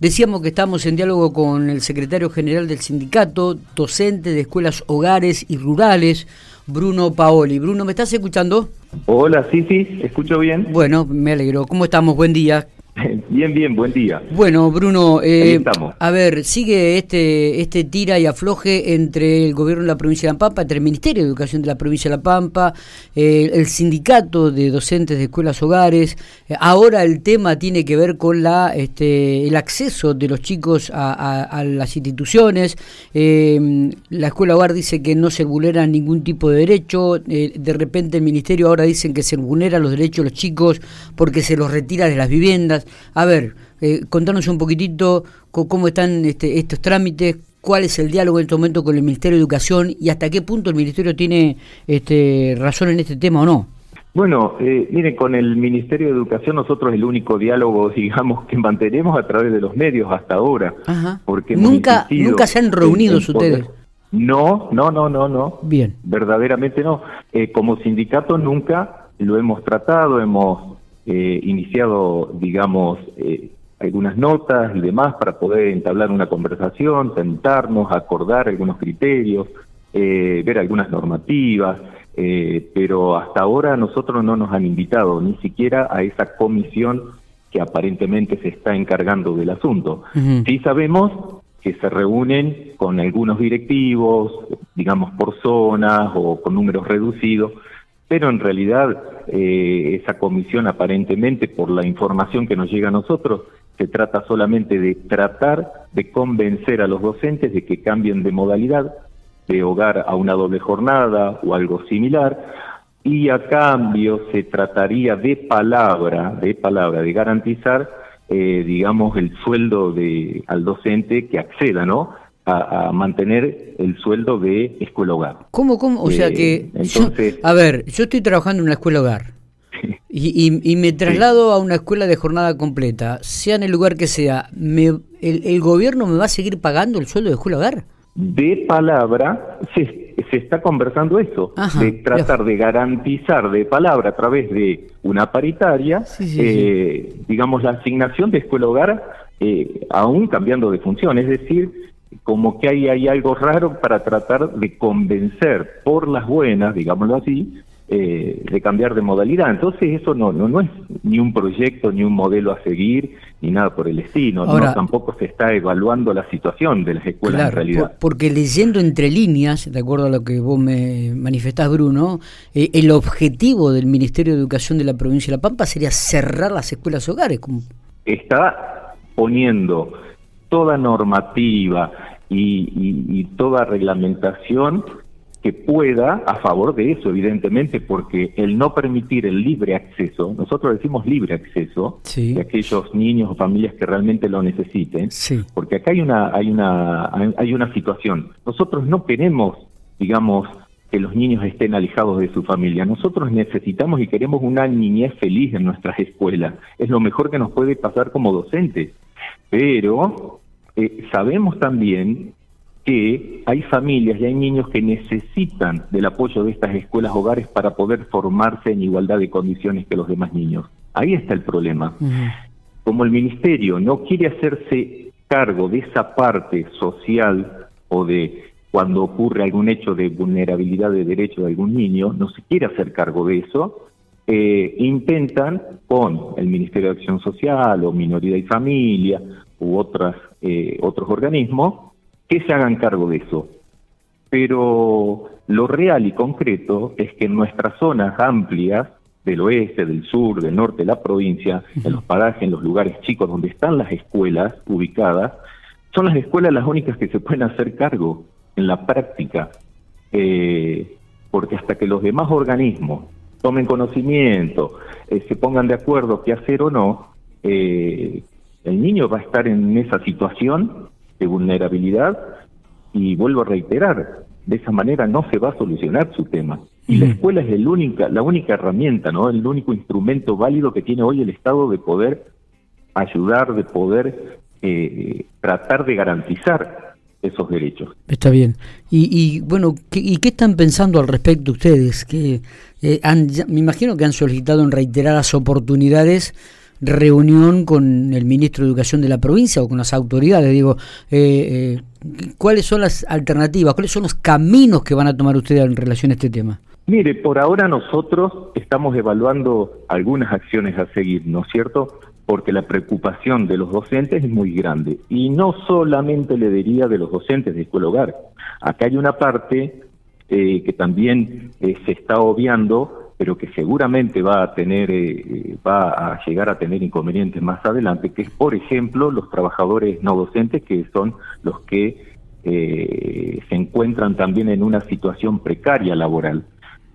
Decíamos que estamos en diálogo con el secretario general del sindicato, docente de escuelas hogares y rurales, Bruno Paoli. Bruno, ¿me estás escuchando? Hola, sí, sí, escucho bien. Bueno, me alegro. ¿Cómo estamos? Buen día. Bien, bien, buen día. Bueno, Bruno, eh, a ver, sigue este este tira y afloje entre el gobierno de la provincia de La Pampa, entre el Ministerio de Educación de la provincia de La Pampa, eh, el sindicato de docentes de escuelas hogares. Eh, ahora el tema tiene que ver con la este el acceso de los chicos a, las instituciones. la escuela hogar dice que no se vulnera ningún tipo de derecho. de repente el ministerio ahora dicen que se vulnera los derechos de los chicos porque se los retira de las viviendas. A ver, eh, contanos un poquitito cómo están este, estos trámites, cuál es el diálogo en este momento con el Ministerio de Educación y hasta qué punto el Ministerio tiene este, razón en este tema o no. Bueno, eh, miren, con el Ministerio de Educación nosotros el único diálogo, digamos, que mantenemos a través de los medios hasta ahora. Porque nunca, nunca se han reunido ustedes. No, no, no, no, no. Bien. Verdaderamente no. Eh, como sindicato nunca lo hemos tratado, hemos eh, iniciado, digamos, eh, algunas notas y demás para poder entablar una conversación, sentarnos, acordar algunos criterios, eh, ver algunas normativas, pero hasta ahora nosotros no nos han invitado ni siquiera a esa comisión que aparentemente se está encargando del asunto. Sí sabemos que se reúnen con algunos directivos, digamos por zonas o con números reducidos, pero en realidad eh, esa comisión aparentemente, por la información que nos llega a nosotros, se trata solamente de tratar de convencer a los docentes de que cambien de modalidad, de hogar a una doble jornada o algo similar, y a cambio se trataría de palabra, de palabra, de garantizar, eh, digamos, el sueldo de, al docente que acceda, ¿no? A, mantener el sueldo de escuela hogar. ¿Cómo, cómo? O sea eh, que, entonces, a ver, yo estoy trabajando en una escuela hogar y, me traslado a una escuela de jornada completa, sea en el lugar que sea, me, el, gobierno me va a seguir pagando el sueldo de escuela hogar? De palabra se, se está conversando eso, de tratar de garantizar de palabra a través de una paritaria, eh, digamos, la asignación de escuela hogar, eh, aún cambiando de función, es decir, como que hay, hay algo raro para tratar de convencer por las buenas, digámoslo así, eh, de cambiar de modalidad. Entonces eso no, no, no es ni un proyecto, ni un modelo a seguir, ni nada por el estilo. no, tampoco se está evaluando la situación de las escuelas en realidad. porque leyendo entre líneas, de acuerdo a lo que vos me manifestás, Bruno, eh, el objetivo del Ministerio de Educación de la provincia de La Pampa sería cerrar las escuelas hogares. Está poniendo toda normativa y, toda reglamentación que pueda a favor de eso, evidentemente, porque el no permitir el libre acceso, nosotros decimos libre acceso de aquellos niños o familias que realmente lo necesiten, porque acá hay una hay una hay una situación. Nosotros no queremos, digamos, que los niños estén alejados de su familia. Nosotros necesitamos y queremos una niñez feliz en nuestras escuelas. Es lo mejor que nos puede pasar como docentes. Pero eh, sabemos también que hay familias y hay niños que necesitan del apoyo de estas escuelas hogares para poder formarse en igualdad de condiciones que los demás niños. Ahí está el problema. Como el ministerio no quiere hacerse cargo de esa parte social o de cuando ocurre algún hecho de vulnerabilidad de derecho de algún niño, no se quiere hacer cargo de eso, eh, intentan con el Ministerio de Acción Social o Minoría y Familia u otras, eh, otros organismos que se hagan cargo de eso. Pero lo real y concreto es que en nuestras zonas amplias del oeste, del sur, del norte de la provincia, en los parajes, en los lugares chicos donde están las escuelas ubicadas, son las escuelas las únicas que se pueden hacer cargo en la práctica, eh, porque hasta que los demás organismos tomen conocimiento, eh, se pongan de acuerdo qué hacer o no, eh, el niño va a estar en esa situación de vulnerabilidad y vuelvo a reiterar, de esa manera no se va a solucionar su tema. Y la escuela es el única, la única herramienta, ¿no? El único instrumento válido que tiene hoy el Estado de poder ayudar, de poder eh, tratar de garantizar esos derechos. Está bien. Y, y bueno, ¿qué, ¿y qué están pensando al respecto ustedes? Que eh, han, me imagino que han solicitado en reiteradas oportunidades reunión con el ministro de Educación de la provincia o con las autoridades. Digo, eh, eh, ¿cuáles son las alternativas? ¿Cuáles son los caminos que van a tomar ustedes en relación a este tema? Mire, por ahora nosotros estamos evaluando algunas acciones a seguir, ¿no es cierto? Porque la preocupación de los docentes es muy grande. Y no solamente le diría de los docentes de escuela hogar. Acá hay una parte eh, que también eh, se está obviando, pero que seguramente va a tener, eh, va a llegar a tener inconvenientes más adelante, que es, por ejemplo, los trabajadores no docentes, que son los que se encuentran también en una situación precaria laboral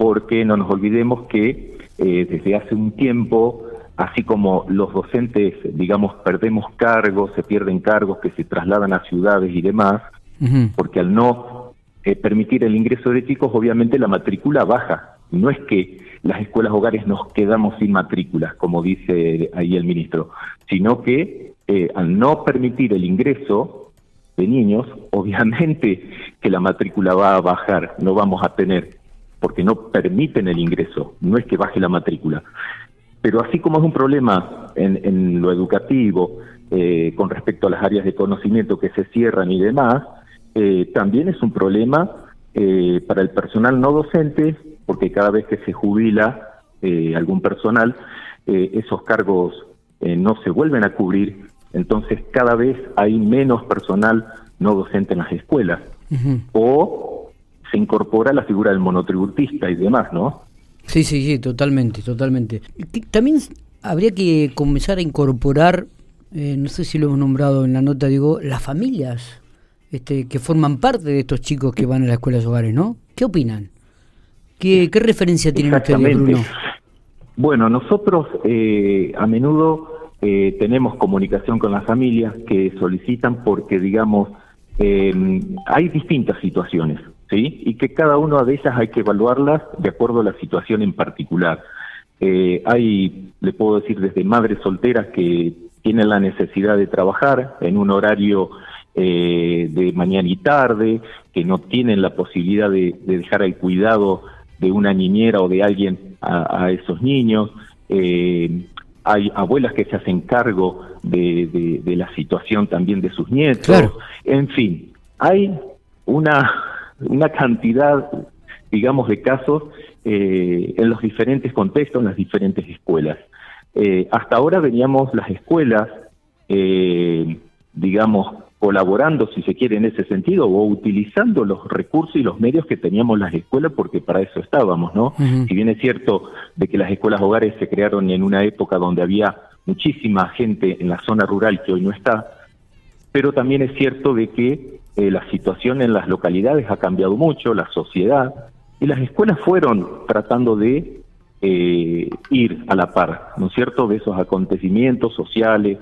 porque no nos olvidemos que eh, desde hace un tiempo, así como los docentes, digamos, perdemos cargos, se pierden cargos que se trasladan a ciudades y demás, porque al no eh, permitir el ingreso de chicos, obviamente la matrícula baja. No es que las escuelas hogares nos quedamos sin matrículas, como dice ahí el ministro, sino que eh, al no permitir el ingreso de niños, obviamente que la matrícula va a bajar, no vamos a tener porque no permiten el ingreso, no es que baje la matrícula. Pero así como es un problema en, lo educativo eh, con respecto a las áreas de conocimiento que se cierran y demás, eh, también es un problema eh, para el personal no docente, porque cada vez que se jubila algún personal, esos cargos no se vuelven a cubrir, entonces cada vez hay menos personal no docente en las escuelas. O se incorpora la figura del monotributista y demás, ¿no? Sí, sí, sí, totalmente, totalmente. También habría que comenzar a incorporar, eh, no sé si lo hemos nombrado en la nota, digo, las familias este, que forman parte de estos chicos que van a las escuelas hogares, ¿no? ¿Qué opinan? ¿Qué, referencia tienen ustedes, Bruno? Bueno, nosotros eh, a menudo eh, tenemos comunicación con las familias que solicitan porque, digamos, hay distintas situaciones. ¿sí? Y que cada una de ellas hay que evaluarlas de acuerdo a la situación en particular. Eh, hay, le puedo decir, desde madres solteras que tienen la necesidad de trabajar en un horario eh, de mañana y tarde, que no tienen la posibilidad de, dejar el cuidado de una niñera o de alguien a, esos niños. Eh, hay abuelas que se hacen cargo de, de, la situación también de sus nietos. En fin, hay una una cantidad, digamos, de casos eh, en los diferentes contextos, en las diferentes escuelas. Eh, hasta ahora veníamos las escuelas, eh, digamos, colaborando, si se quiere, en ese sentido, o utilizando los recursos y los medios que teníamos las escuelas, porque para eso estábamos, ¿no? Si bien es cierto de que las escuelas hogares se crearon en una época donde había muchísima gente en la zona rural que hoy no está, pero también es cierto de que eh, la situación en las localidades ha cambiado mucho, la sociedad, y las escuelas fueron tratando de eh, ir a la par, ¿no es cierto?, de esos acontecimientos sociales,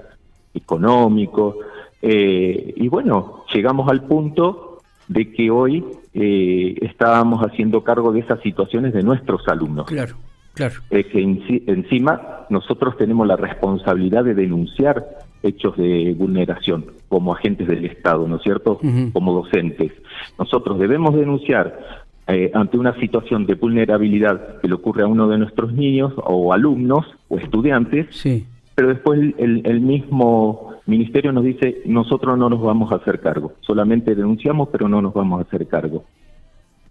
económicos, eh, y bueno, llegamos al punto de que hoy estábamos haciendo cargo de esas situaciones de nuestros alumnos. Claro. Claro. que encima nosotros tenemos la responsabilidad de denunciar hechos de vulneración como agentes del Estado, ¿no es cierto? Como docentes. Nosotros debemos denunciar eh, ante una situación de vulnerabilidad que le ocurre a uno de nuestros niños o alumnos o estudiantes, sí. Pero después el, el, mismo ministerio nos dice, nosotros no nos vamos a hacer cargo, solamente denunciamos, pero no nos vamos a hacer cargo.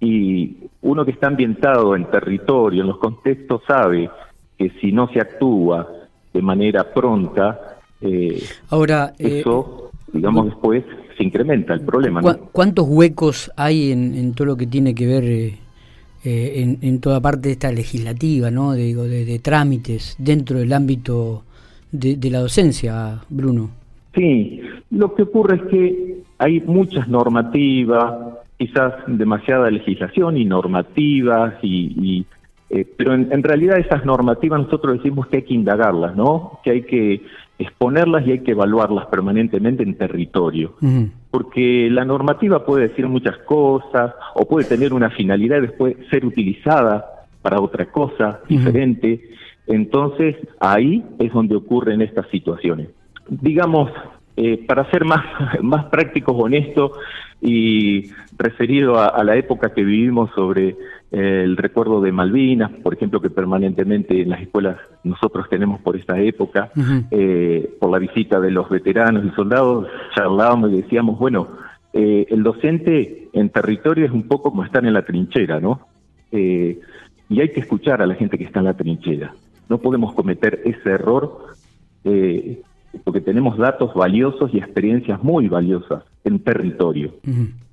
Y uno que está ambientado en territorio, en los contextos, sabe que si no se actúa de manera pronta, eh, Ahora, eh, eso, digamos, después se incrementa el problema. ¿Cuántos huecos hay en, todo lo que tiene que ver eh, en, toda parte de esta legislativa, ¿no? De, digo, de, trámites dentro del ámbito de, la docencia, Bruno? Sí, lo que ocurre es que hay muchas normativas, quizás demasiada legislación y normativas y, pero en, en, realidad esas normativas nosotros decimos que hay que indagarlas, ¿no? Que hay que exponerlas y hay que evaluarlas permanentemente en territorio. Porque la normativa puede decir muchas cosas o puede tener una finalidad y después ser utilizada para otra cosa diferente. Entonces, ahí es donde ocurren estas situaciones. Digamos, eh, para ser más, más prácticos, honestos y referido a, la época que vivimos sobre eh, el recuerdo de Malvinas, por ejemplo, que permanentemente en las escuelas nosotros tenemos por esta época, eh, por la visita de los veteranos y soldados, charlábamos y decíamos, bueno, el docente en territorio es un poco como estar en la trinchera, ¿no? y hay que escuchar a la gente que está en la trinchera. No podemos cometer ese error eh, porque tenemos datos valiosos y experiencias muy valiosas en territorio.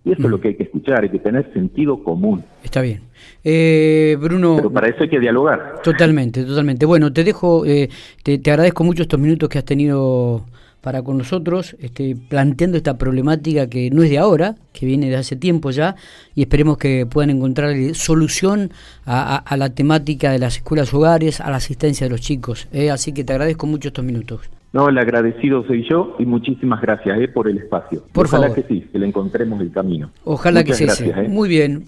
Y eso es lo que hay que escuchar, hay que tener sentido común. Está bien. Eh, Bruno. Pero para eso hay que dialogar. Totalmente, totalmente. Bueno, te dejo, eh, te, te, agradezco mucho estos minutos que has tenido para con nosotros, este, planteando esta problemática que no es de ahora, que viene de hace tiempo ya, y esperemos que puedan encontrar solución a, la temática de las escuelas hogares, a la asistencia de los chicos. ¿eh? Así que te agradezco mucho estos minutos. No, el agradecido soy yo y muchísimas gracias eh, por el espacio. Por Ojalá favor. que sí, que le encontremos el camino. Ojalá que sí. ¿eh? Muy bien.